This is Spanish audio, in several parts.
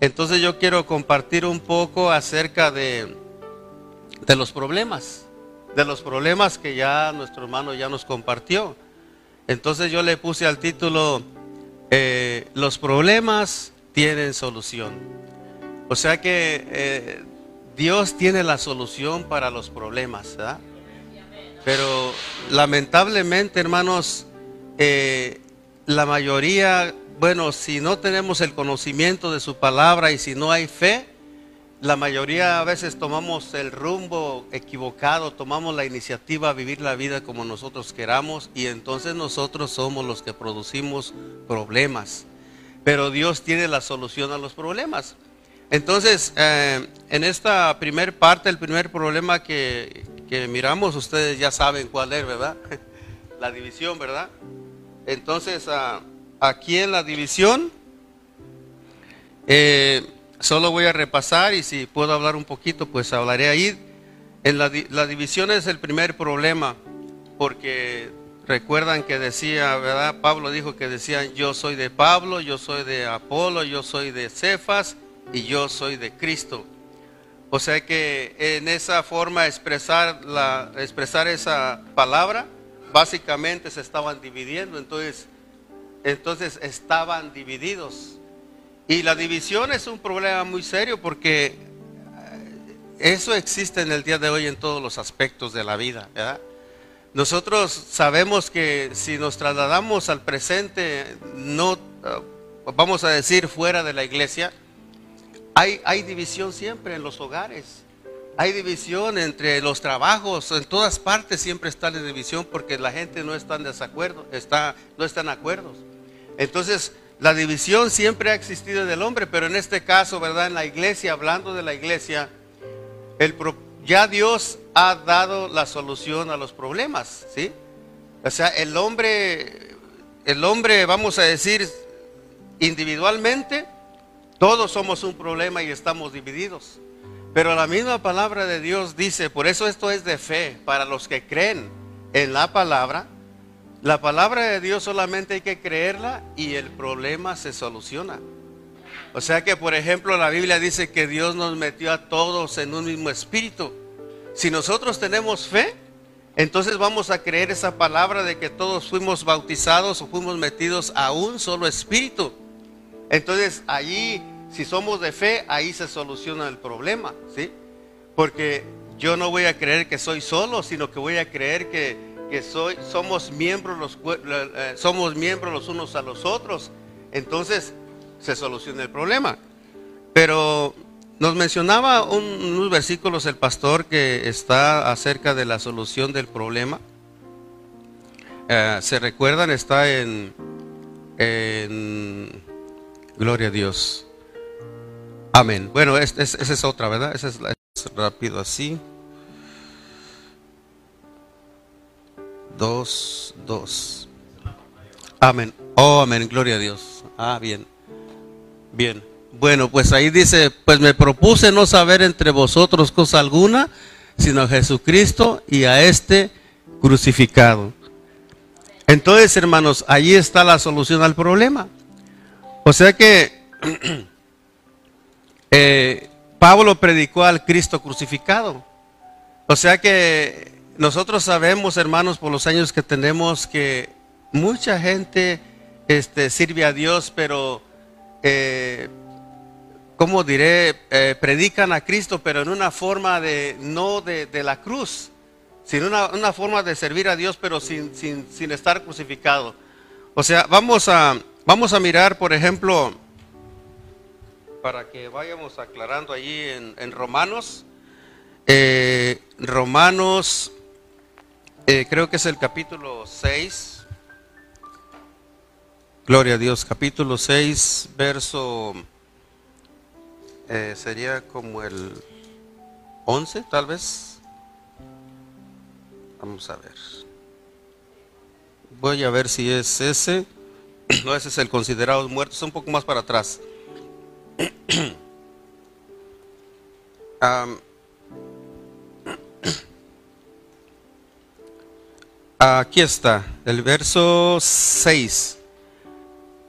Entonces yo quiero compartir un poco acerca de, de los problemas, de los problemas que ya nuestro hermano ya nos compartió. Entonces yo le puse al título, eh, los problemas tienen solución. O sea que eh, Dios tiene la solución para los problemas, ¿verdad? Pero lamentablemente, hermanos, eh, la mayoría, bueno, si no tenemos el conocimiento de su palabra y si no hay fe, la mayoría a veces tomamos el rumbo equivocado, tomamos la iniciativa a vivir la vida como nosotros queramos y entonces nosotros somos los que producimos problemas. Pero Dios tiene la solución a los problemas. Entonces, eh, en esta primer parte, el primer problema que, miramos, ustedes ya saben cuál es, ¿verdad? la división, ¿verdad? Entonces, ah, aquí en la división, eh, solo voy a repasar y si puedo hablar un poquito, pues hablaré ahí. En la, la división es el primer problema, porque recuerdan que decía, ¿verdad? Pablo dijo que decían, yo soy de Pablo, yo soy de Apolo, yo soy de Cefas y yo soy de Cristo. O sea que en esa forma de expresar, la, expresar esa palabra, básicamente se estaban dividiendo, entonces, entonces estaban divididos. Y la división es un problema muy serio porque eh, eso existe en el día de hoy en todos los aspectos de la vida. Nosotros sabemos que si nos trasladamos al presente, no eh, vamos a decir fuera de la iglesia, hay, hay división siempre en los hogares. Hay división entre los trabajos, en todas partes siempre está la división porque la gente no está en desacuerdo, está, no está en acuerdos. Entonces, la división siempre ha existido del hombre, pero en este caso, ¿verdad? En la iglesia, hablando de la iglesia, el, ya Dios ha dado la solución a los problemas, ¿sí? O sea, el hombre, el hombre, vamos a decir, individualmente, todos somos un problema y estamos divididos. Pero la misma palabra de Dios dice, por eso esto es de fe, para los que creen en la palabra, la palabra de Dios solamente hay que creerla y el problema se soluciona. O sea que, por ejemplo, la Biblia dice que Dios nos metió a todos en un mismo espíritu. Si nosotros tenemos fe, entonces vamos a creer esa palabra de que todos fuimos bautizados o fuimos metidos a un solo espíritu. Entonces, allí, si somos de fe, ahí se soluciona el problema, ¿sí? Porque yo no voy a creer que soy solo, sino que voy a creer que que soy, somos, miembros los, somos miembros los unos a los otros, entonces se soluciona el problema. Pero nos mencionaba unos versículos el pastor que está acerca de la solución del problema. Eh, ¿Se recuerdan? Está en, en Gloria a Dios. Amén. Bueno, esa es, otra, ¿verdad? Esa es, es rápido así. Dos, dos. Amén. Oh, amén. Gloria a Dios. Ah, bien. Bien. Bueno, pues ahí dice, pues me propuse no saber entre vosotros cosa alguna, sino a Jesucristo y a este crucificado. Entonces, hermanos, ahí está la solución al problema. O sea que eh, Pablo predicó al Cristo crucificado. O sea que nosotros sabemos, hermanos, por los años que tenemos, que mucha gente este, sirve a Dios, pero, eh, ¿cómo diré? Eh, predican a Cristo, pero en una forma de, no de, la cruz, sino una, una, forma de servir a Dios, pero sin, sin, estar crucificado. O sea, vamos a, vamos a mirar, por ejemplo, para que vayamos aclarando allí en, Romanos, eh, Romanos eh, creo que es el capítulo 6. Gloria a Dios, capítulo 6, verso, eh, sería como el 11 tal vez. Vamos a ver. Voy a ver si es ese. No, ese es el considerado muerto, es un poco más para atrás. Aquí está, el verso 6.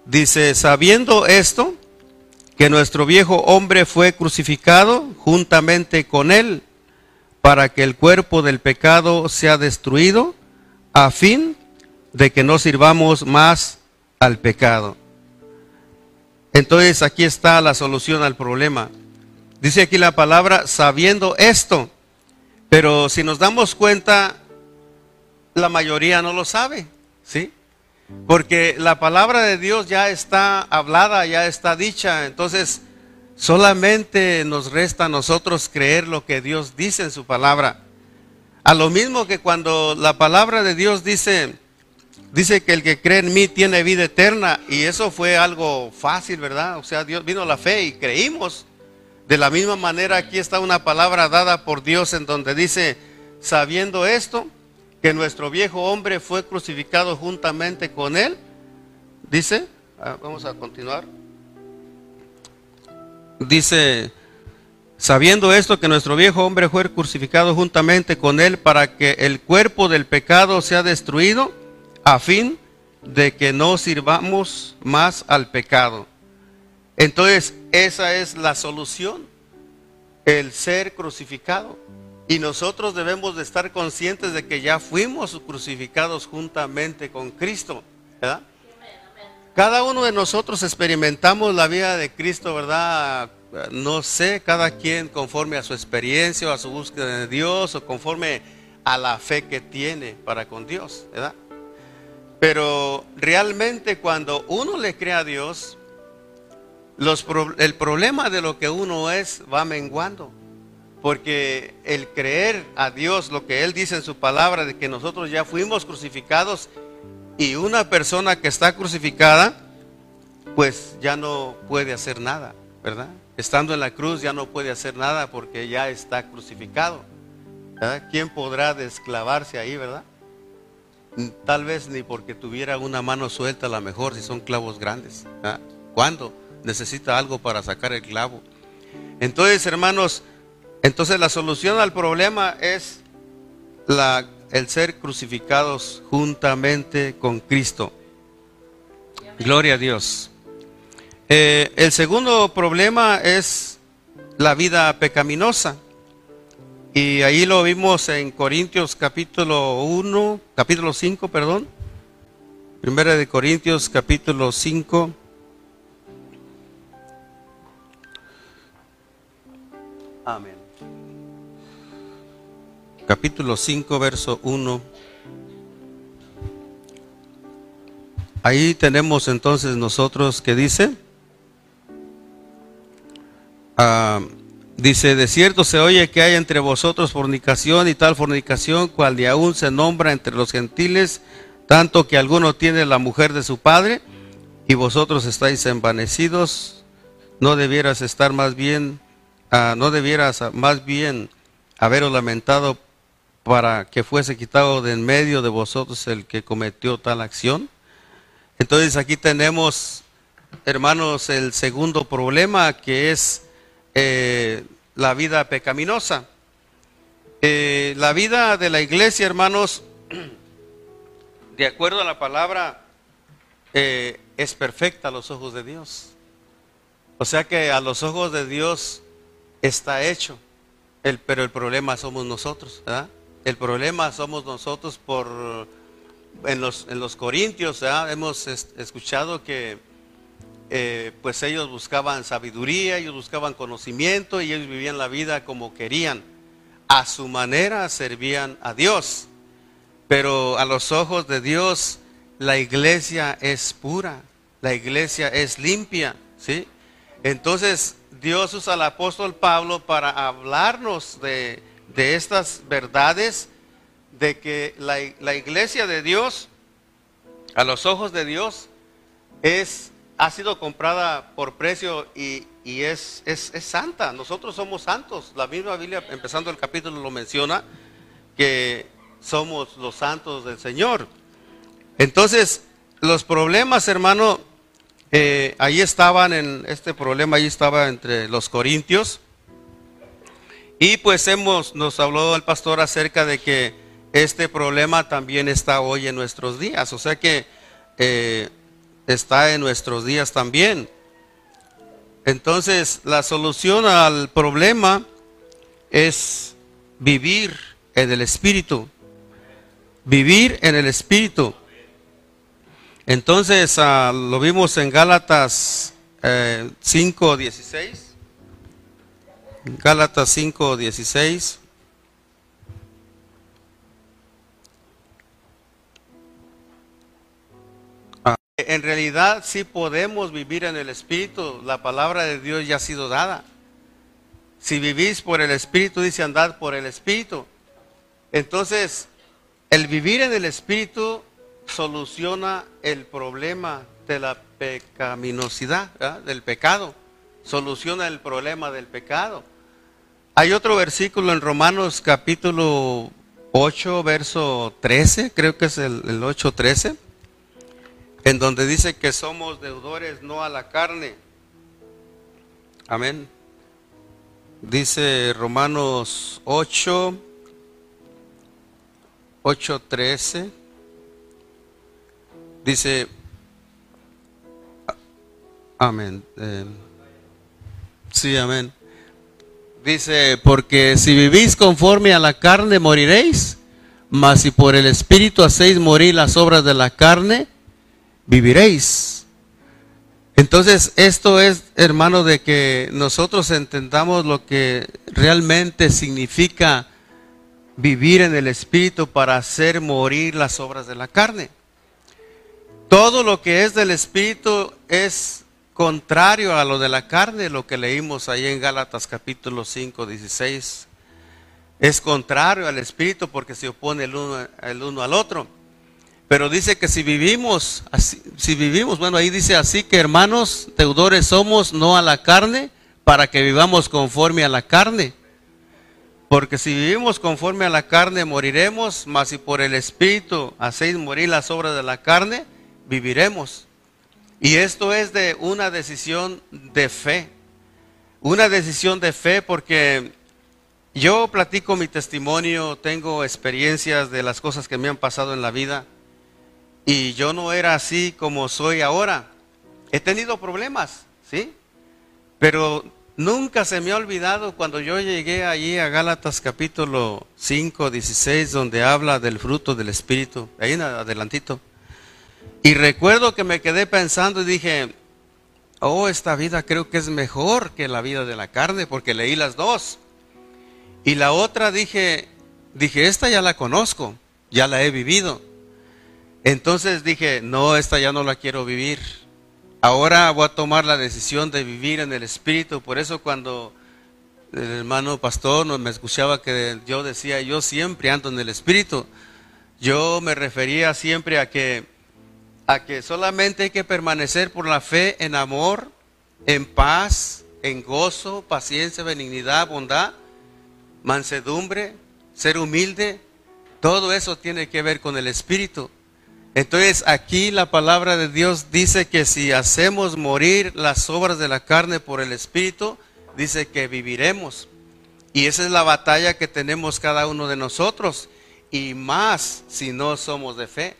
Dice, sabiendo esto, que nuestro viejo hombre fue crucificado juntamente con él para que el cuerpo del pecado sea destruido a fin de que no sirvamos más al pecado. Entonces aquí está la solución al problema. Dice aquí la palabra sabiendo esto, pero si nos damos cuenta, la mayoría no lo sabe, ¿sí? Porque la palabra de Dios ya está hablada, ya está dicha. Entonces, solamente nos resta a nosotros creer lo que Dios dice en su palabra. A lo mismo que cuando la palabra de Dios dice, dice que el que cree en mí tiene vida eterna. Y eso fue algo fácil, ¿verdad? O sea, Dios vino la fe y creímos. De la misma manera, aquí está una palabra dada por Dios en donde dice, sabiendo esto, que nuestro viejo hombre fue crucificado juntamente con él. Dice, vamos a continuar. Dice, sabiendo esto que nuestro viejo hombre fue crucificado juntamente con él para que el cuerpo del pecado sea destruido, a fin de que no sirvamos más al pecado. Entonces, esa es la solución, el ser crucificado. Y nosotros debemos de estar conscientes de que ya fuimos crucificados juntamente con Cristo, ¿verdad? Cada uno de nosotros experimentamos la vida de Cristo, ¿verdad? No sé, cada quien conforme a su experiencia o a su búsqueda de Dios o conforme a la fe que tiene para con Dios, ¿verdad? Pero realmente cuando uno le cree a Dios, el problema de lo que uno es va menguando. Porque el creer a Dios, lo que Él dice en su palabra, de que nosotros ya fuimos crucificados y una persona que está crucificada, pues ya no puede hacer nada, ¿verdad? Estando en la cruz ya no puede hacer nada porque ya está crucificado. ¿Quién podrá desclavarse ahí, verdad? Tal vez ni porque tuviera una mano suelta, a lo mejor si son clavos grandes. ¿Cuándo? Necesita algo para sacar el clavo. Entonces, hermanos, entonces la solución al problema es el ser crucificados juntamente con Cristo. Gloria a Dios. Eh, el segundo problema es la vida pecaminosa. Y ahí lo vimos en Corintios capítulo 1, capítulo 5, perdón. Primera de Corintios capítulo 5. Amén capítulo 5, verso 1. Ahí tenemos entonces nosotros que dice, ah, dice, de cierto se oye que hay entre vosotros fornicación y tal fornicación, cual de aún se nombra entre los gentiles, tanto que alguno tiene la mujer de su padre y vosotros estáis envanecidos, no debieras estar más bien, ah, no debieras más bien haberos lamentado para que fuese quitado de en medio de vosotros el que cometió tal acción. Entonces aquí tenemos, hermanos, el segundo problema que es eh, la vida pecaminosa. Eh, la vida de la iglesia, hermanos, de acuerdo a la palabra, eh, es perfecta a los ojos de Dios. O sea que a los ojos de Dios está hecho, el, pero el problema somos nosotros, ¿verdad? El problema somos nosotros por, en los, en los Corintios, hemos escuchado que eh, pues ellos buscaban sabiduría, ellos buscaban conocimiento y ellos vivían la vida como querían. A su manera servían a Dios. Pero a los ojos de Dios la iglesia es pura, la iglesia es limpia, ¿sí? Entonces Dios usa al apóstol Pablo para hablarnos de de estas verdades de que la, iglesia de Dios, a los ojos de Dios, es, ha sido comprada por precio y, es, es, santa. Nosotros somos santos. La misma Biblia, empezando el capítulo, lo menciona, que somos los santos del Señor. Entonces, los problemas, hermano, eh, ahí estaban en este problema, ahí estaba entre los corintios y pues hemos, nos habló el pastor acerca de que este problema también está hoy en nuestros días, o sea que eh, está en nuestros días también. Entonces, la solución al problema es vivir en el Espíritu. Vivir en el Espíritu. Entonces, ah, lo vimos en Gálatas eh, 5.16. Gálatas 5.16. en realidad sí podemos vivir en el Espíritu. La palabra de Dios ya ha sido dada. Si vivís por el Espíritu, dice andad por el Espíritu. Entonces, el vivir en el Espíritu soluciona el problema de la pecaminosidad, del pecado. Soluciona el problema del pecado. Hay otro versículo en Romanos capítulo 8, verso 13, creo que es el, el 8, 13, en donde dice que somos deudores no a la carne. Amén. Dice Romanos 8, 8, 13. Dice, amén. Eh, sí, amén. Dice, porque si vivís conforme a la carne moriréis, mas si por el Espíritu hacéis morir las obras de la carne, viviréis. Entonces, esto es, hermano, de que nosotros entendamos lo que realmente significa vivir en el Espíritu para hacer morir las obras de la carne. Todo lo que es del Espíritu es contrario a lo de la carne, lo que leímos ahí en Gálatas capítulo 5, 16. Es contrario al Espíritu porque se opone el uno, el uno al otro. Pero dice que si vivimos, si vivimos, bueno, ahí dice así que hermanos, deudores somos no a la carne, para que vivamos conforme a la carne. Porque si vivimos conforme a la carne, moriremos, mas si por el Espíritu hacéis morir las obras de la carne, viviremos. Y esto es de una decisión de fe. Una decisión de fe porque yo platico mi testimonio, tengo experiencias de las cosas que me han pasado en la vida. Y yo no era así como soy ahora. He tenido problemas, ¿sí? Pero nunca se me ha olvidado cuando yo llegué allí a Gálatas capítulo 5, 16, donde habla del fruto del Espíritu. Ahí adelantito. Y recuerdo que me quedé pensando y dije, oh, esta vida creo que es mejor que la vida de la carne, porque leí las dos. Y la otra dije, dije, esta ya la conozco, ya la he vivido. Entonces dije, no, esta ya no la quiero vivir. Ahora voy a tomar la decisión de vivir en el Espíritu. Por eso cuando el hermano pastor me escuchaba que yo decía, yo siempre ando en el Espíritu, yo me refería siempre a que a que solamente hay que permanecer por la fe en amor, en paz, en gozo, paciencia, benignidad, bondad, mansedumbre, ser humilde. Todo eso tiene que ver con el Espíritu. Entonces aquí la palabra de Dios dice que si hacemos morir las obras de la carne por el Espíritu, dice que viviremos. Y esa es la batalla que tenemos cada uno de nosotros. Y más si no somos de fe.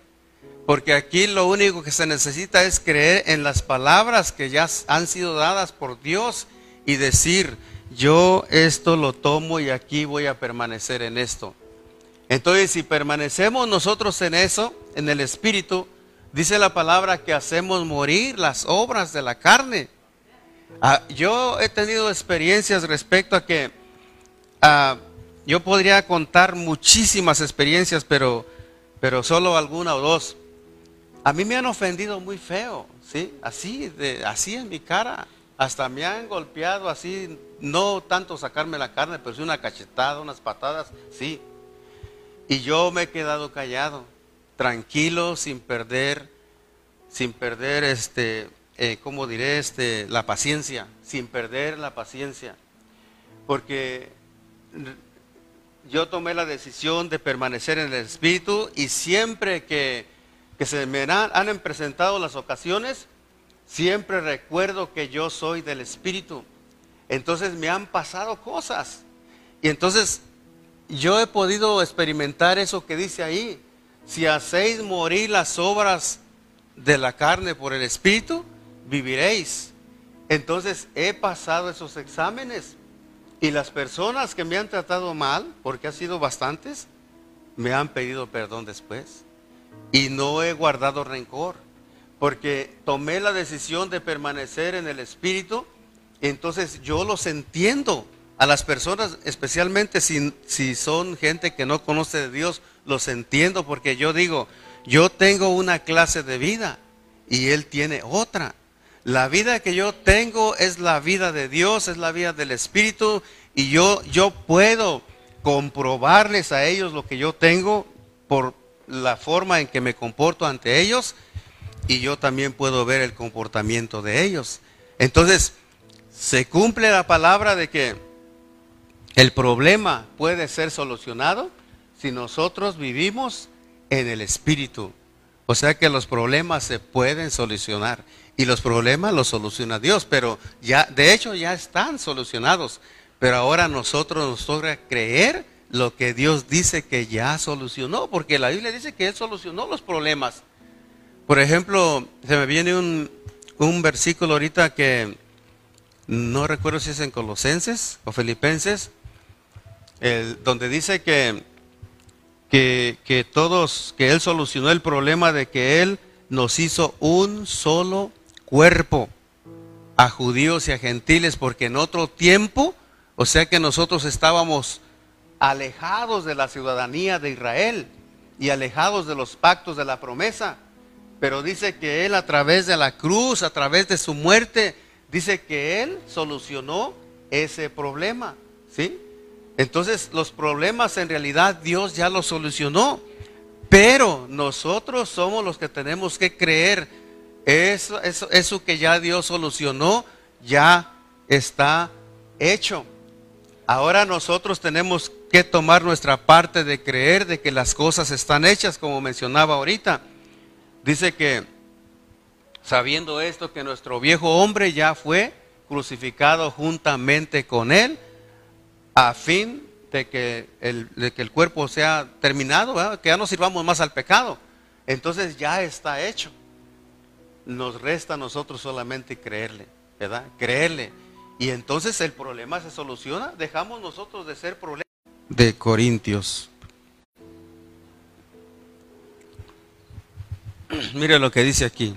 Porque aquí lo único que se necesita es creer en las palabras que ya han sido dadas por Dios y decir, yo esto lo tomo y aquí voy a permanecer en esto. Entonces, si permanecemos nosotros en eso, en el Espíritu, dice la palabra que hacemos morir las obras de la carne. Ah, yo he tenido experiencias respecto a que ah, yo podría contar muchísimas experiencias, pero, solo alguna o dos. A mí me han ofendido muy feo, ¿sí? Así, de, así en mi cara. Hasta me han golpeado así, no tanto sacarme la carne, pero sí una cachetada, unas patadas, sí. Y yo me he quedado callado, tranquilo, sin perder, sin perder este, eh, ¿cómo diré? Este, la paciencia, sin perder la paciencia. Porque yo tomé la decisión de permanecer en el Espíritu y siempre que que se me han, presentado las ocasiones, siempre recuerdo que yo soy del Espíritu. Entonces me han pasado cosas. Y entonces yo he podido experimentar eso que dice ahí. Si hacéis morir las obras de la carne por el Espíritu, viviréis. Entonces he pasado esos exámenes y las personas que me han tratado mal, porque ha sido bastantes, me han pedido perdón después. Y no he guardado rencor, porque tomé la decisión de permanecer en el Espíritu. Entonces yo los entiendo a las personas, especialmente si, si son gente que no conoce de Dios, los entiendo porque yo digo, yo tengo una clase de vida y Él tiene otra. La vida que yo tengo es la vida de Dios, es la vida del Espíritu y yo, yo puedo comprobarles a ellos lo que yo tengo por la forma en que me comporto ante ellos y yo también puedo ver el comportamiento de ellos. Entonces, se cumple la palabra de que el problema puede ser solucionado si nosotros vivimos en el Espíritu. O sea que los problemas se pueden solucionar y los problemas los soluciona Dios, pero ya, de hecho ya están solucionados. Pero ahora nosotros nos toca creer lo que Dios dice que ya solucionó, porque la Biblia dice que Él solucionó los problemas. Por ejemplo, se me viene un, un versículo ahorita que no recuerdo si es en Colosenses o Filipenses, el, donde dice que, que, que todos, que Él solucionó el problema de que Él nos hizo un solo cuerpo a judíos y a gentiles, porque en otro tiempo, o sea que nosotros estábamos alejados de la ciudadanía de Israel y alejados de los pactos de la promesa. Pero dice que Él a través de la cruz, a través de su muerte, dice que Él solucionó ese problema. ¿Sí? Entonces los problemas en realidad Dios ya los solucionó. Pero nosotros somos los que tenemos que creer. Eso, eso, eso que ya Dios solucionó, ya está hecho. Ahora nosotros tenemos que tomar nuestra parte de creer de que las cosas están hechas, como mencionaba ahorita. Dice que, sabiendo esto, que nuestro viejo hombre ya fue crucificado juntamente con él, a fin de que el, de que el cuerpo sea terminado, que ya no sirvamos más al pecado. Entonces ya está hecho. Nos resta a nosotros solamente creerle, ¿verdad? Creerle. Y entonces el problema se soluciona. Dejamos nosotros de ser problemas. De Corintios. Mire lo que dice aquí.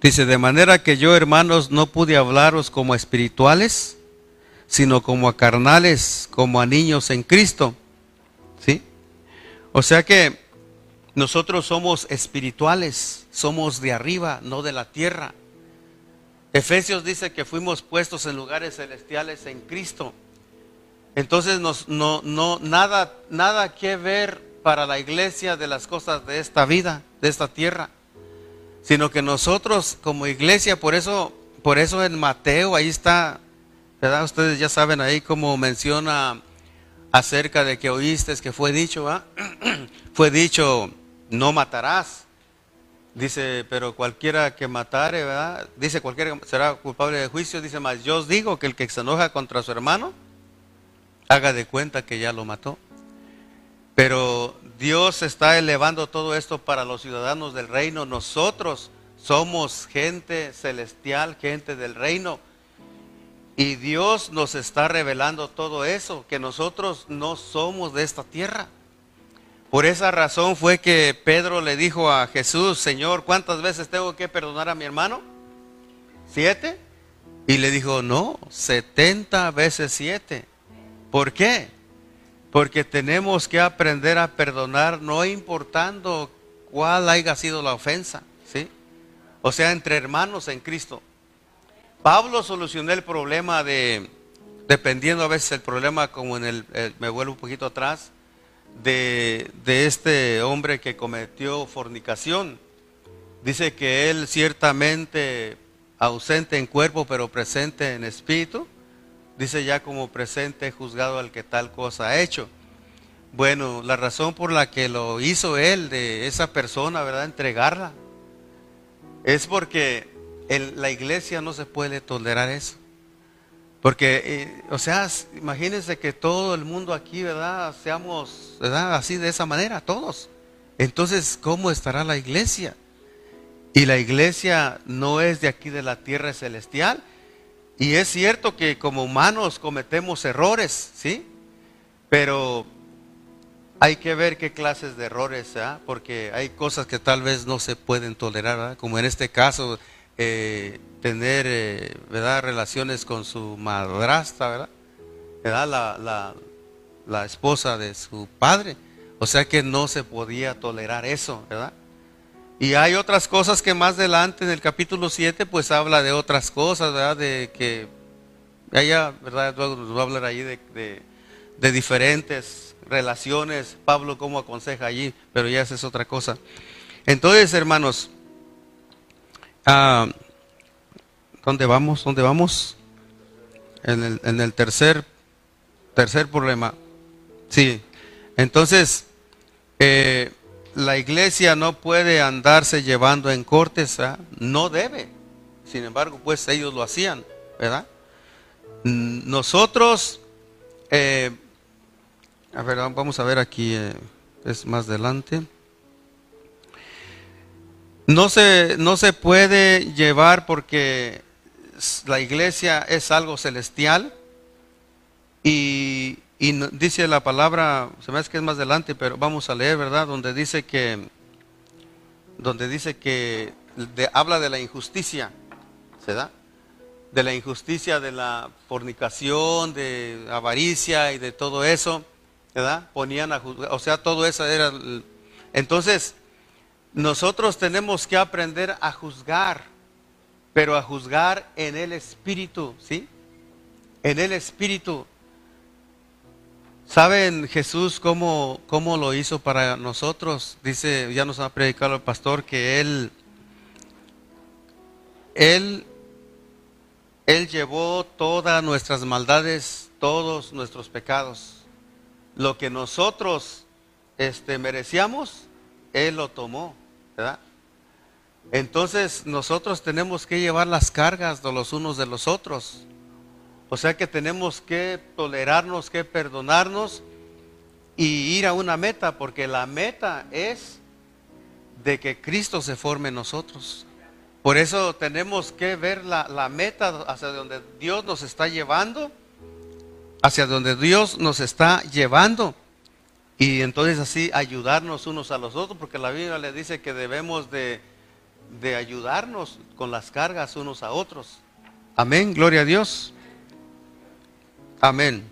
Dice, de manera que yo, hermanos, no pude hablaros como espirituales, sino como a carnales, como a niños en Cristo. ¿Sí? O sea que nosotros somos espirituales, somos de arriba, no de la tierra. Efesios dice que fuimos puestos en lugares celestiales en Cristo. Entonces nos, no, no, nada, nada que ver para la iglesia de las cosas de esta vida, de esta tierra, sino que nosotros como iglesia, por eso, por eso en Mateo ahí está, ¿verdad? Ustedes ya saben ahí como menciona acerca de que oíste que fue dicho, fue dicho, no matarás. Dice, pero cualquiera que matare, ¿verdad? Dice, cualquiera será culpable de juicio. Dice, más yo os digo que el que se enoja contra su hermano, haga de cuenta que ya lo mató. Pero Dios está elevando todo esto para los ciudadanos del reino. Nosotros somos gente celestial, gente del reino. Y Dios nos está revelando todo eso, que nosotros no somos de esta tierra. Por esa razón fue que Pedro le dijo a Jesús, Señor, ¿cuántas veces tengo que perdonar a mi hermano? ¿Siete? Y le dijo, no, setenta veces siete. ¿Por qué? Porque tenemos que aprender a perdonar no importando cuál haya sido la ofensa, ¿sí? O sea, entre hermanos en Cristo. Pablo solucionó el problema de, dependiendo a veces el problema, como en el, me vuelvo un poquito atrás, de, este hombre que cometió fornicación. Dice que él ciertamente ausente en cuerpo, pero presente en espíritu. Dice ya como presente juzgado al que tal cosa ha hecho. Bueno, la razón por la que lo hizo él de esa persona, ¿verdad? Entregarla. Es porque en la iglesia no se puede tolerar eso. Porque, eh, o sea, imagínense que todo el mundo aquí, ¿verdad? Seamos, ¿verdad? Así de esa manera, todos. Entonces, ¿cómo estará la iglesia? Y la iglesia no es de aquí de la tierra celestial. Y es cierto que como humanos cometemos errores, ¿sí? Pero hay que ver qué clases de errores, ¿ah? porque hay cosas que tal vez no se pueden tolerar, como en este caso, eh, tener eh, relaciones con su madrastra, ¿verdad? ¿verdad? La, la, la, esposa de su padre. O sea que no se podía tolerar eso, ¿verdad? Y hay otras cosas que más adelante en el capítulo 7 pues habla de otras cosas, ¿verdad? De que allá, ¿verdad? Luego nos va a hablar ahí de, de, de diferentes relaciones, Pablo cómo aconseja allí, pero ya esa es otra cosa. Entonces, hermanos, ah, ¿dónde vamos? ¿Dónde vamos? En el, tercer, tercer problema. Sí, entonces, eh, la iglesia no puede andarse llevando en cortes, ¿ah? no debe. Sin embargo, pues ellos lo hacían, ¿verdad? Nosotros eh, a ver, vamos a ver aquí, eh, es más adelante. No se, no se puede llevar porque la iglesia es algo celestial y, dice la palabra, se me hace que es más adelante, pero vamos a leer, ¿verdad? Donde dice que, donde dice que habla de la injusticia, ¿se da? De la injusticia, de la fornicación, de avaricia y de todo eso. ¿verdad? Ponían a juzgar, o sea, todo eso era... Entonces, nosotros tenemos que aprender a juzgar, pero a juzgar en el Espíritu, ¿sí? En el Espíritu. ¿Saben Jesús cómo, cómo lo hizo para nosotros? Dice, ya nos ha predicado el pastor que Él, Él, Él llevó todas nuestras maldades, todos nuestros pecados lo que nosotros este, merecíamos, Él lo tomó, Entonces nosotros tenemos que llevar las cargas de los unos de los otros. O sea que tenemos que tolerarnos, que perdonarnos y ir a una meta, porque la meta es de que Cristo se forme en nosotros. Por eso tenemos que ver la, la meta hacia donde Dios nos está llevando hacia donde Dios nos está llevando. Y entonces así ayudarnos unos a los otros, porque la Biblia le dice que debemos de, ayudarnos con las cargas unos a otros. Amén, gloria a Dios. Amén.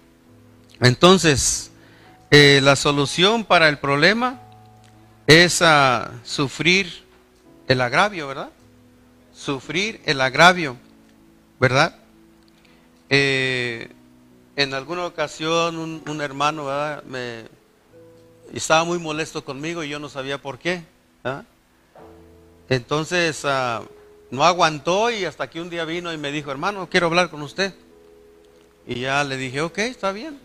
Entonces, eh, la solución para el problema es sufrir el agravio, ¿verdad? Sufrir el agravio, ¿verdad? Eh, en alguna ocasión un, hermano me estaba muy molesto conmigo y yo no sabía por qué. Entonces ah, no aguantó y hasta que un día vino y me dijo, hermano, quiero hablar con usted. Y ya le dije, ok, está bien.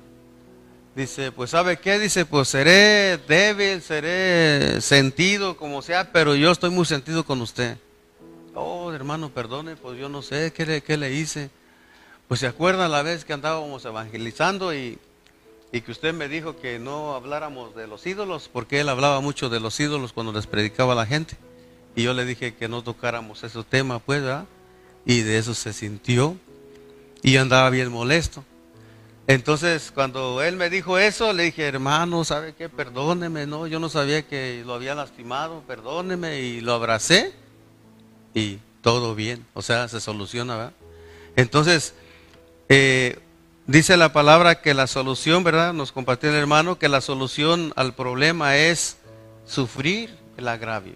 Dice, pues ¿sabe qué? Dice, pues seré débil, seré sentido, como sea, pero yo estoy muy sentido con usted. Oh, hermano, perdone, pues yo no sé qué qué le hice. Pues se acuerdan la vez que andábamos evangelizando y, que usted me dijo que no habláramos de los ídolos, porque él hablaba mucho de los ídolos cuando les predicaba a la gente. Y yo le dije que no tocáramos ese tema, pues, ¿verdad? Y de eso se sintió y andaba bien molesto. Entonces, cuando él me dijo eso, le dije, hermano, ¿sabe qué? Perdóneme, no, yo no sabía que lo había lastimado, perdóneme, y lo abracé y todo bien, o sea, se soluciona, ¿verdad? Entonces, eh, dice la palabra que la solución, ¿verdad? Nos compartió el hermano que la solución al problema es sufrir el agravio.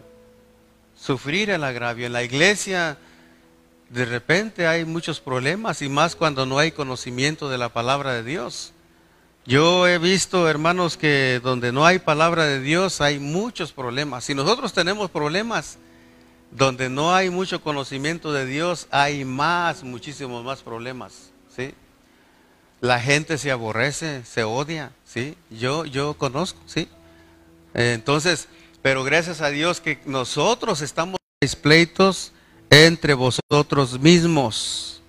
Sufrir el agravio. En la iglesia de repente hay muchos problemas y más cuando no hay conocimiento de la palabra de Dios. Yo he visto, hermanos, que donde no hay palabra de Dios hay muchos problemas. Si nosotros tenemos problemas, donde no hay mucho conocimiento de Dios, hay más, muchísimos más problemas. ¿sí? La gente se aborrece, se odia, ¿sí? Yo, yo conozco, ¿sí? Entonces, pero gracias a Dios que nosotros estamos pleitos entre vosotros mismos.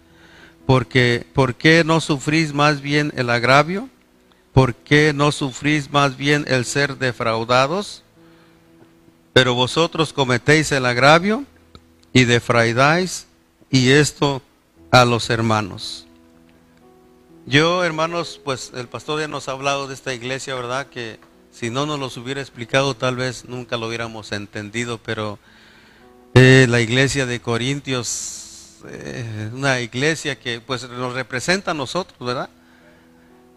Porque, ¿por qué no sufrís más bien el agravio? ¿Por qué no sufrís más bien el ser defraudados? Pero vosotros cometéis el agravio y defraidáis y esto a los hermanos. Yo, hermanos, pues el pastor ya nos ha hablado de esta iglesia, ¿verdad? Que si no nos los hubiera explicado, tal vez nunca lo hubiéramos entendido, pero eh, la iglesia de Corintios, eh, una iglesia que pues nos representa a nosotros, ¿verdad?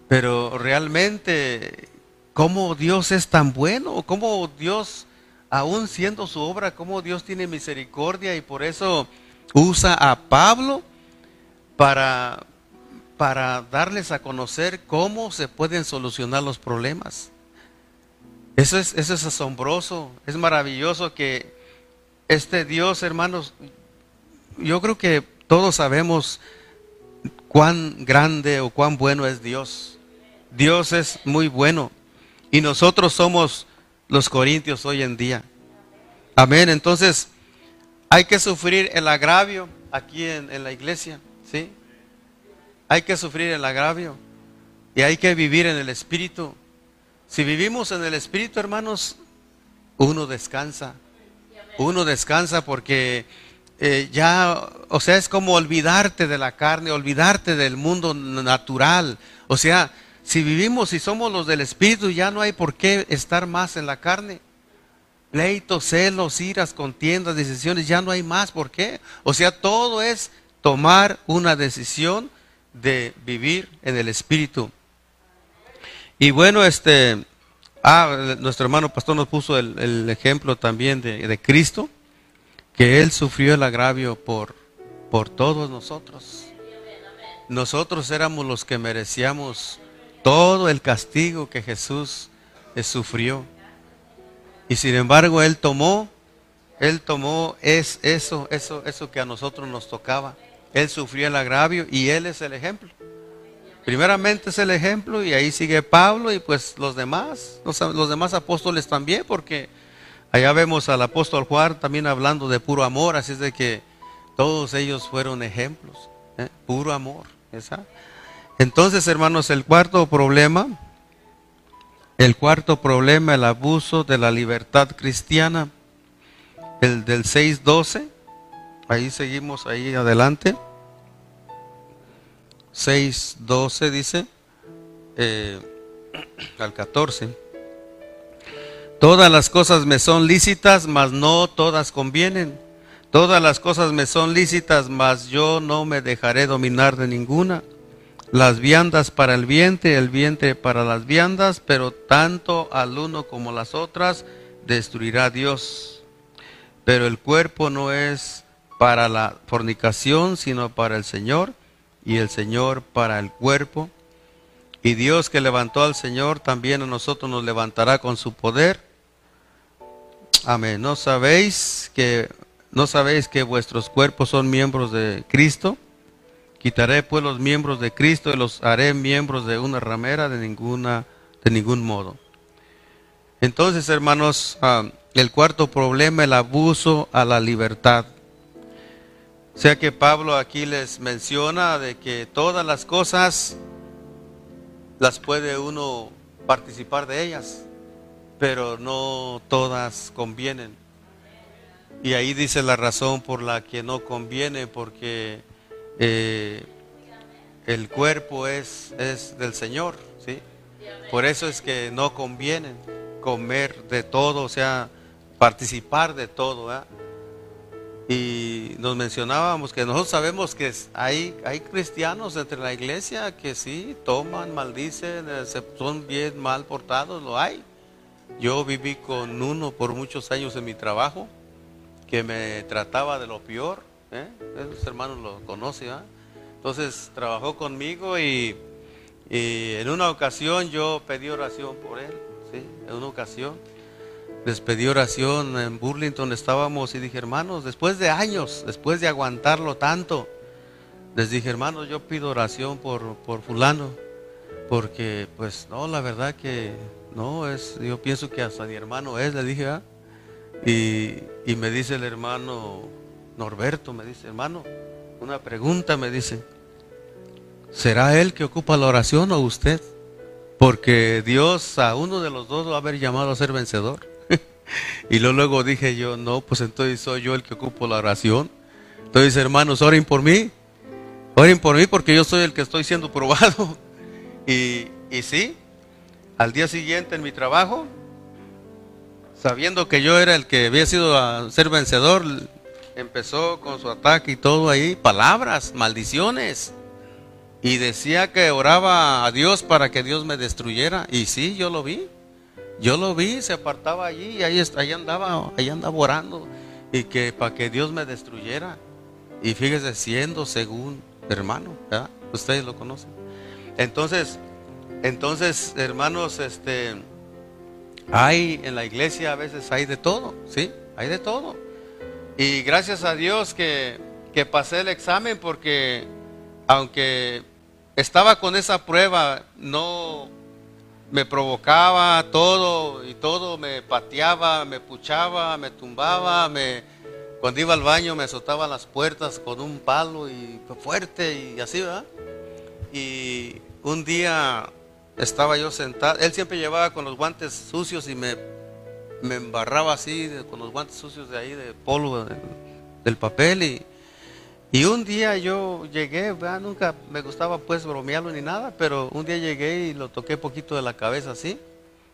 Pero realmente, ¿cómo Dios es tan bueno? ¿Cómo Dios, aún siendo su obra, cómo Dios tiene misericordia y por eso usa a Pablo para, para darles a conocer cómo se pueden solucionar los problemas? Eso es, asombroso, es maravilloso que este Dios, hermanos, yo creo que todos sabemos cuán grande o cuán bueno es Dios. Dios es muy bueno y nosotros somos los corintios hoy en día. Amén. Entonces, hay que sufrir el agravio aquí en, la iglesia. Hay que sufrir el agravio y hay que vivir en el Espíritu. Si vivimos en el Espíritu, hermanos, uno descansa. Uno descansa porque eh, ya, o sea, es como olvidarte de la carne, olvidarte del mundo natural. O sea, si vivimos y somos los del Espíritu, ya no hay por qué estar más en la carne. Pleitos, celos, iras, contiendas, decisiones, ya no hay más. ¿Por qué? O sea, todo es tomar una decisión de vivir en el Espíritu. Y bueno, este, ah, nuestro hermano pastor nos puso el, ejemplo también de, Cristo, que Él sufrió el agravio por, por todos nosotros. Nosotros éramos los que merecíamos todo el castigo que Jesús eh, sufrió. Y sin embargo, Él tomó, Él tomó es, eso, eso, eso que a nosotros nos tocaba. Él sufrió el agravio y Él es el ejemplo. Primeramente es el ejemplo y ahí sigue Pablo y pues los demás, los, demás apóstoles también, porque allá vemos al apóstol Juan también hablando de puro amor, así es de que todos ellos fueron ejemplos, ¿eh? puro amor. Entonces, hermanos, el cuarto problema, el cuarto problema, el abuso de la libertad cristiana, el del 6.12, ahí seguimos ahí adelante. 6, 12 dice, eh, al 14. Todas las cosas me son lícitas, mas no todas convienen. Todas las cosas me son lícitas, mas yo no me dejaré dominar de ninguna. Las viandas para el vientre, el vientre para las viandas, pero tanto al uno como las otras destruirá Dios. Pero el cuerpo no es para la fornicación, sino para el Señor y el Señor para el cuerpo. Y Dios que levantó al Señor también a nosotros nos levantará con su poder. Amén. ¿No sabéis que no sabéis que vuestros cuerpos son miembros de Cristo? Quitaré pues los miembros de Cristo y los haré miembros de una ramera de ninguna de ningún modo. Entonces, hermanos, ah, el cuarto problema, el abuso a la libertad. Sea que Pablo aquí les menciona de que todas las cosas las puede uno participar de ellas, pero no todas convienen. Y ahí dice la razón por la que no conviene, porque eh, el cuerpo es, es del Señor, ¿sí? Por eso es que no conviene comer de todo, o sea, participar de todo. Y nos mencionábamos que nosotros sabemos que hay, hay cristianos entre la iglesia que sí toman, maldicen, eh, son bien mal portados, lo hay. Yo viví con uno por muchos años en mi trabajo que me trataba de lo peor. ¿eh? Esos hermanos lo conocen. Entonces trabajó conmigo y, y, en una ocasión yo pedí oración por él. ¿sí? En una ocasión les pedí oración en Burlington estábamos y dije, hermanos, después de años, después de aguantarlo tanto, les dije, hermanos, yo pido oración por, por fulano, porque pues no, la verdad que no, es, yo pienso que hasta mi hermano es, le dije, y, y me dice el hermano Norberto, me dice, hermano, una pregunta me dice, ¿será él que ocupa la oración o usted? Porque Dios a uno de los dos va a haber llamado a ser vencedor. Y luego, dije yo, no, pues entonces soy yo el que ocupo la oración. Entonces, hermanos, oren por mí. Oren por mí porque yo soy el que estoy siendo probado. Y, y sí, al día siguiente en mi trabajo, sabiendo que yo era el que había sido a ser vencedor, empezó con su ataque y todo ahí, palabras, maldiciones. Y decía que oraba a Dios para que Dios me destruyera. Y sí, yo lo vi. Yo lo vi, se apartaba allí y ahí, ahí andaba, ahí andaba orando. Y que para que Dios me destruyera. Y fíjese, siendo según hermano, ¿verdad? Ustedes lo conocen. Entonces, entonces, hermanos, este, hay en la iglesia a veces hay de todo, ¿sí? Hay de todo. Y gracias a Dios que, que pasé el examen porque aunque estaba con esa prueba, no me provocaba todo y todo, me pateaba, me puchaba, me tumbaba, me, cuando iba al baño me azotaba las puertas con un palo y fuerte y así, ¿verdad? Y un día estaba yo sentado, él siempre llevaba con los guantes sucios y me, me embarraba así con los guantes sucios de ahí, de polvo, del papel y y un día yo llegué, nunca me gustaba pues bromearlo ni nada, pero un día llegué y lo toqué poquito de la cabeza así.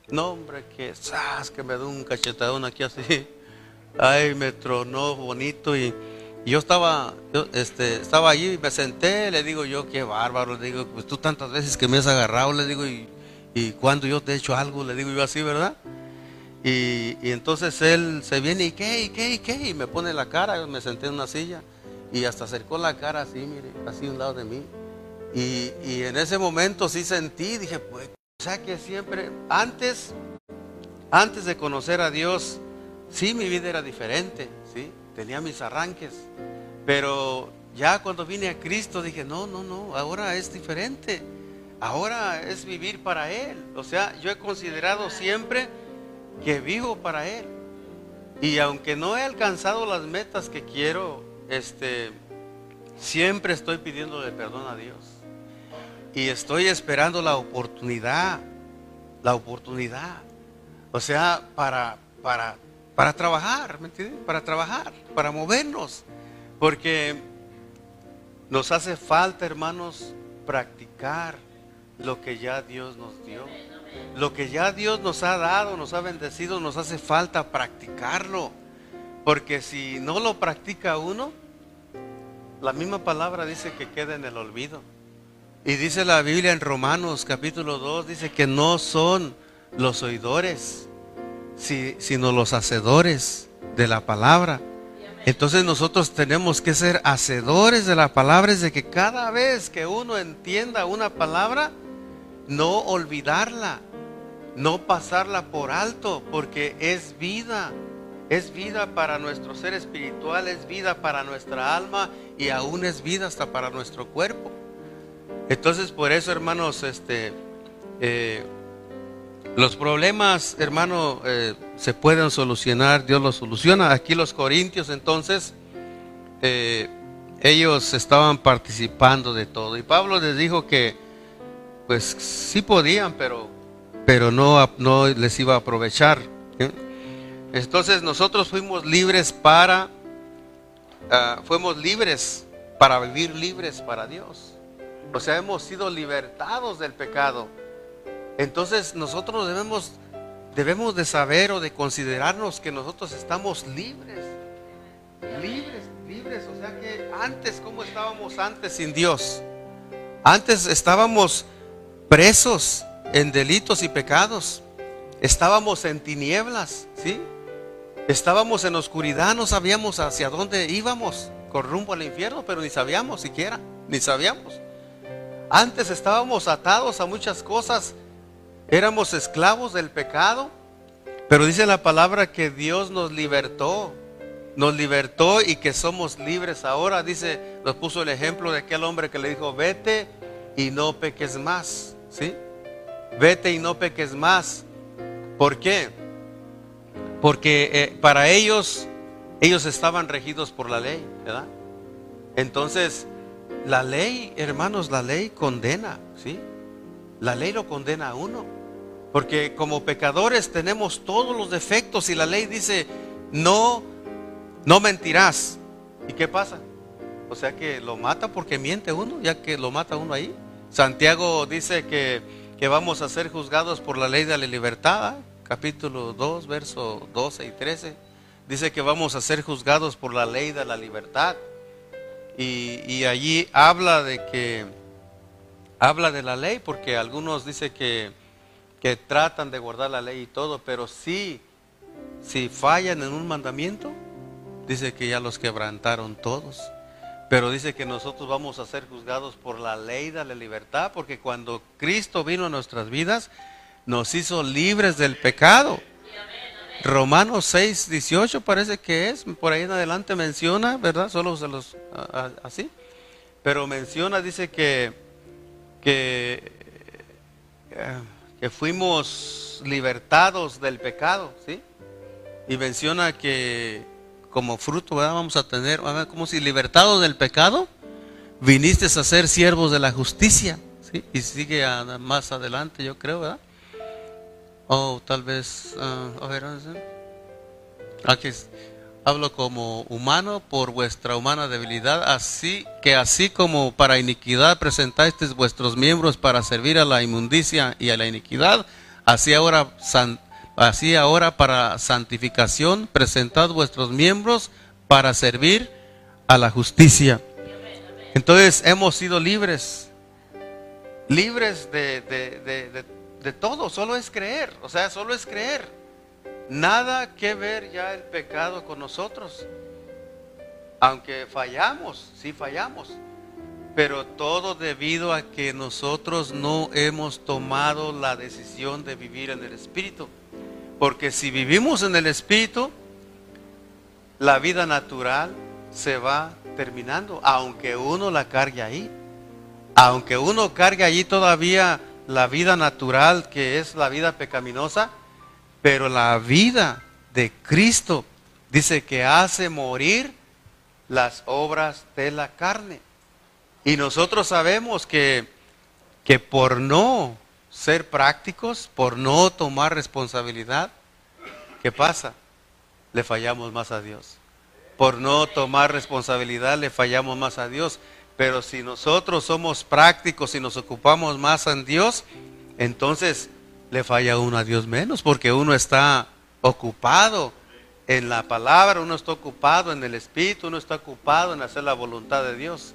No, hombre, que, que me dio un cachetadón aquí así. Ay, me tronó bonito y, yo estaba, este, estaba allí y me senté, le digo yo, qué bárbaro, le digo, pues tú tantas veces que me has agarrado, le digo, y, y cuando yo te he hecho algo, le digo yo así, ¿verdad? Y, y entonces él se viene y qué, y qué, y qué, y me pone la cara, me senté en una silla. Y hasta acercó la cara así, mire, así a un lado de mí. Y, en ese momento sí sentí, dije, pues, o sea que siempre, antes, antes de conocer a Dios, sí, mi vida era diferente, sí, tenía mis arranques. Pero ya cuando vine a Cristo dije, no, no, no, ahora es diferente. Ahora es vivir para Él. O sea, yo he considerado siempre que vivo para Él. Y aunque no he alcanzado las metas que quiero, este, siempre estoy pidiéndole perdón a Dios. Y estoy esperando la oportunidad, la oportunidad. O sea, para, para, para trabajar, ¿me entiendes? Para trabajar, para movernos. Porque nos hace falta, hermanos, practicar lo que ya Dios nos dio. Lo que ya Dios nos ha dado, nos ha bendecido, nos hace falta practicarlo. Porque si no lo practica uno, la misma palabra dice que queda en el olvido. Y dice la Biblia en Romanos capítulo 2, dice que no son los oidores, sino los hacedores de la palabra. Entonces nosotros tenemos que ser hacedores de la palabra, es de que cada vez que uno entienda una palabra, no olvidarla, no pasarla por alto, porque es vida. Es vida para nuestro ser espiritual, es vida para nuestra alma y aún es vida hasta para nuestro cuerpo. Entonces, por eso, hermanos, este, eh, los problemas, hermano, eh, se pueden solucionar, Dios los soluciona. Aquí los corintios, entonces, eh, ellos estaban participando de todo. Y Pablo les dijo que, pues, sí podían, pero, pero no, no les iba a aprovechar. Entonces nosotros fuimos libres para, uh, fuimos libres para vivir libres para Dios. O sea, hemos sido libertados del pecado. Entonces nosotros debemos, debemos de saber o de considerarnos que nosotros estamos libres. Libres, libres. O sea que antes, ¿cómo estábamos antes sin Dios? Antes estábamos presos en delitos y pecados. Estábamos en tinieblas, ¿sí? Estábamos en oscuridad, no sabíamos hacia dónde íbamos, con rumbo al infierno, pero ni sabíamos siquiera, ni sabíamos. Antes estábamos atados a muchas cosas, éramos esclavos del pecado, pero dice la palabra que Dios nos libertó, nos libertó y que somos libres ahora. Dice, nos puso el ejemplo de aquel hombre que le dijo, vete y no peques más, ¿sí? Vete y no peques más. ¿Por qué? Porque eh, para ellos, ellos estaban regidos por la ley, ¿verdad? Entonces, la ley, hermanos, la ley condena, ¿sí? La ley lo condena a uno. Porque como pecadores tenemos todos los defectos y la ley dice, no, no mentirás. ¿Y qué pasa? O sea que lo mata porque miente uno, ya que lo mata uno ahí. Santiago dice que, que vamos a ser juzgados por la ley de la libertad, capítulo 2, verso 12 y 13. Dice que vamos a ser juzgados por la ley de la libertad. Y, y allí habla de que, habla de la ley, porque algunos dicen que, que tratan de guardar la ley y todo, pero sí, si fallan en un mandamiento, dice que ya los quebrantaron todos. Pero dice que nosotros vamos a ser juzgados por la ley de la libertad, porque cuando Cristo vino a nuestras vidas, nos hizo libres del pecado. Romanos 6, 18 parece que es, por ahí en adelante menciona, ¿verdad? Solo se los así. Pero menciona, dice que, que, eh, que fuimos libertados del pecado, ¿sí? Y menciona que como fruto vamos a tener, como si libertados del pecado, viniste a ser siervos de la justicia. ¿sí? Y sigue más adelante, yo creo, ¿verdad? O tal vez, ah, a ver, aquí hablo como humano por vuestra humana debilidad, así que así como para iniquidad presentasteis vuestros miembros para servir a la inmundicia y a la iniquidad, así ahora san, Así ahora para santificación, presentad vuestros miembros para servir a la justicia. Entonces hemos sido libres, libres de, de, todo, solo es creer, o sea, solo es creer. Nada que ver ya el pecado con nosotros. Aunque fallamos, sí fallamos, pero todo debido a que nosotros no hemos tomado la decisión de vivir en el Espíritu. Porque si vivimos en el Espíritu, la vida natural se va terminando, aunque uno la cargue ahí. Aunque uno cargue allí todavía la vida natural, que es la vida pecaminosa, pero la vida de Cristo dice que hace morir las obras de la carne. Y nosotros sabemos que, que por no ser prácticos, por no tomar responsabilidad, ¿qué pasa? Le fallamos más a Dios. Por no tomar responsabilidad le fallamos más a Dios. Pero si nosotros somos prácticos y nos ocupamos más en Dios, entonces le falla uno a Dios menos, porque uno está ocupado en la palabra, uno está ocupado en el Espíritu, uno está ocupado en hacer la voluntad de Dios.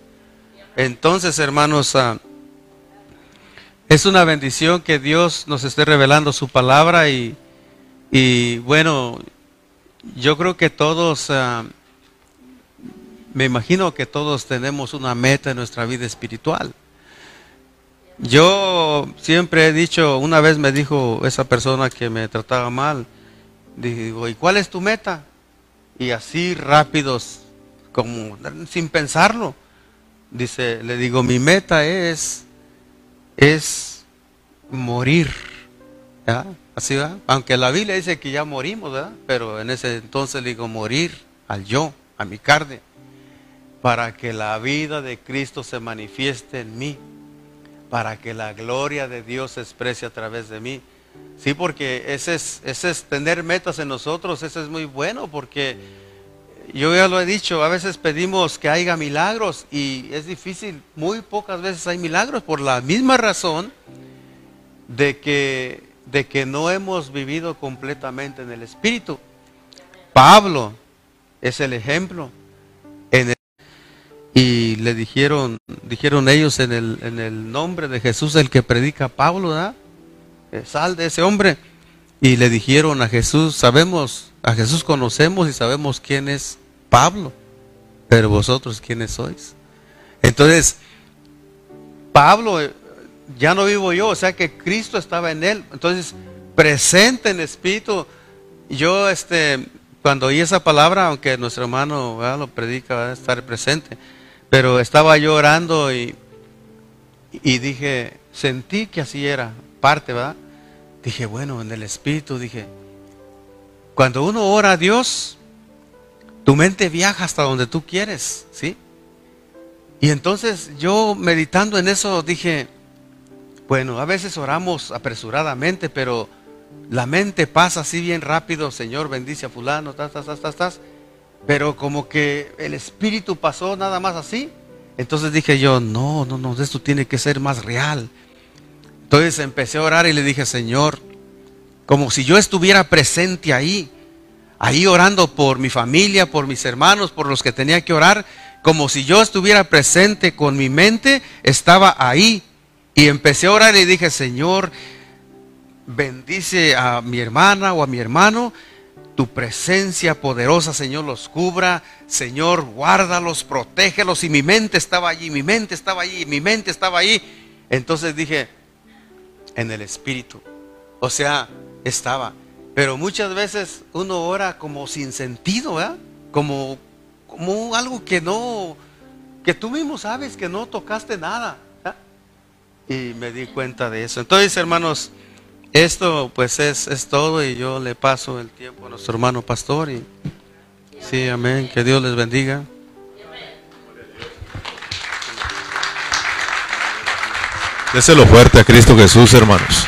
Entonces, hermanos, ah, es una bendición que Dios nos esté revelando su palabra y, bueno, yo creo que todos, ah, me imagino que todos tenemos una meta en nuestra vida espiritual. Yo siempre he dicho, una vez me dijo esa persona que me trataba mal, digo, ¿y cuál es tu meta? Y así rápidos, como sin pensarlo, dice, le digo, mi meta es es morir. Así va. Aunque la Biblia dice que ya morimos, ¿verdad? Pero en ese entonces digo morir al yo, a mi carne, para que la vida de Cristo se manifieste en mí, para que la gloria de Dios se exprese a través de mí. Sí, porque ese es, ese es tener metas en nosotros, eso es muy bueno, porque yo ya lo he dicho, a veces pedimos que haya milagros y es difícil, muy pocas veces hay milagros por la misma razón de que, de que no hemos vivido completamente en el Espíritu. Pablo es el ejemplo. Y le dijeron, dijeron ellos en el, en el nombre de Jesús, el que predica Pablo, ¿verdad? Eh, sal de ese hombre. Y le dijeron a Jesús, sabemos, a Jesús conocemos y sabemos quién es Pablo, pero vosotros quiénes sois. Entonces, Pablo eh, ya no vivo yo, o sea que Cristo estaba en él. Entonces, presente en espíritu. Yo, este, cuando oí esa palabra, aunque nuestro hermano lo predica, va a estar presente, pero estaba yo orando y, y dije, sentí que así era, parte, ¿verdad? Dije, bueno, en el espíritu, dije, cuando uno ora a Dios, tu mente viaja hasta donde tú quieres, ¿sí? Y entonces yo meditando en eso dije, Bueno, a veces oramos apresuradamente, pero la mente pasa así bien rápido, Señor, bendice a fulano, tas, tas, tas, tas, Pero como que el espíritu pasó nada más así. Entonces dije yo, no, no, no, esto tiene que ser más real. Entonces empecé a orar y le dije, Señor, como si yo estuviera presente ahí, ahí orando por mi familia, por mis hermanos, por los que tenía que orar, como si yo estuviera presente con mi mente, estaba ahí y empecé a orar y dije, Señor, bendice a mi hermana o a mi hermano. Tu presencia poderosa, Señor, los cubra. Señor, guárdalos, protégelos. Y mi mente estaba allí, mi mente estaba allí, mi mente estaba allí. Entonces dije, en el Espíritu. O sea, estaba. Pero muchas veces uno ora como sin sentido, ¿verdad? Como, como algo que no, que tú mismo sabes que no tocaste nada y me di cuenta de eso. Entonces, hermanos, esto pues es, es todo y yo le paso el tiempo a nuestro hermano pastor y sí, amén, que Dios les bendiga. Déselo fuerte a Cristo Jesús, hermanos.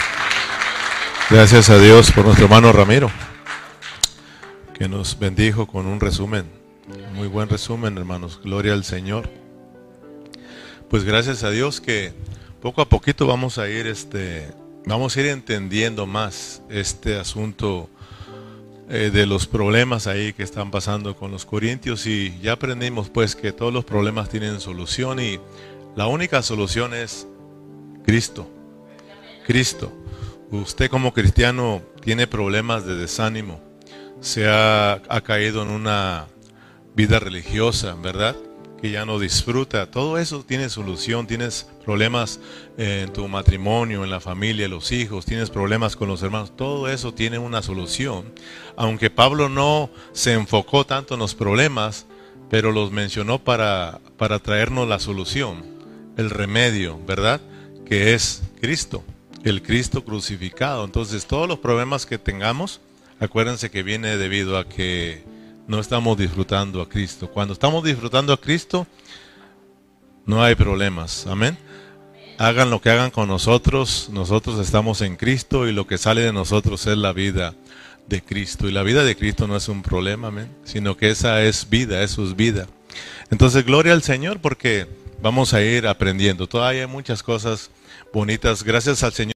Gracias a Dios por nuestro hermano Ramiro, que nos bendijo con un resumen, muy buen resumen, hermanos. Gloria al Señor. Pues gracias a Dios que poco a poquito vamos a ir, este, vamos a ir entendiendo más este asunto eh, de los problemas ahí que están pasando con los corintios y ya aprendimos pues que todos los problemas tienen solución y la única solución es Cristo. Cristo. Usted como cristiano tiene problemas de desánimo, se ha, ha caído en una vida religiosa, ¿verdad? Que ya no disfruta. Todo eso tiene solución. Tienes problemas en tu matrimonio, en la familia, los hijos, tienes problemas con los hermanos. Todo eso tiene una solución. Aunque Pablo no se enfocó tanto en los problemas, pero los mencionó para, para traernos la solución, el remedio, ¿verdad? Que es Cristo, el Cristo crucificado. Entonces todos los problemas que tengamos, acuérdense que viene debido a que no estamos disfrutando a Cristo. Cuando estamos disfrutando a Cristo, no hay problemas. Amén. Hagan lo que hagan con nosotros, nosotros estamos en Cristo y lo que sale de nosotros es la vida de Cristo. Y la vida de Cristo no es un problema, amén, sino que esa es vida, eso es vida. Entonces, gloria al Señor porque vamos a ir aprendiendo. Todavía hay muchas cosas bonitas. Gracias al Señor.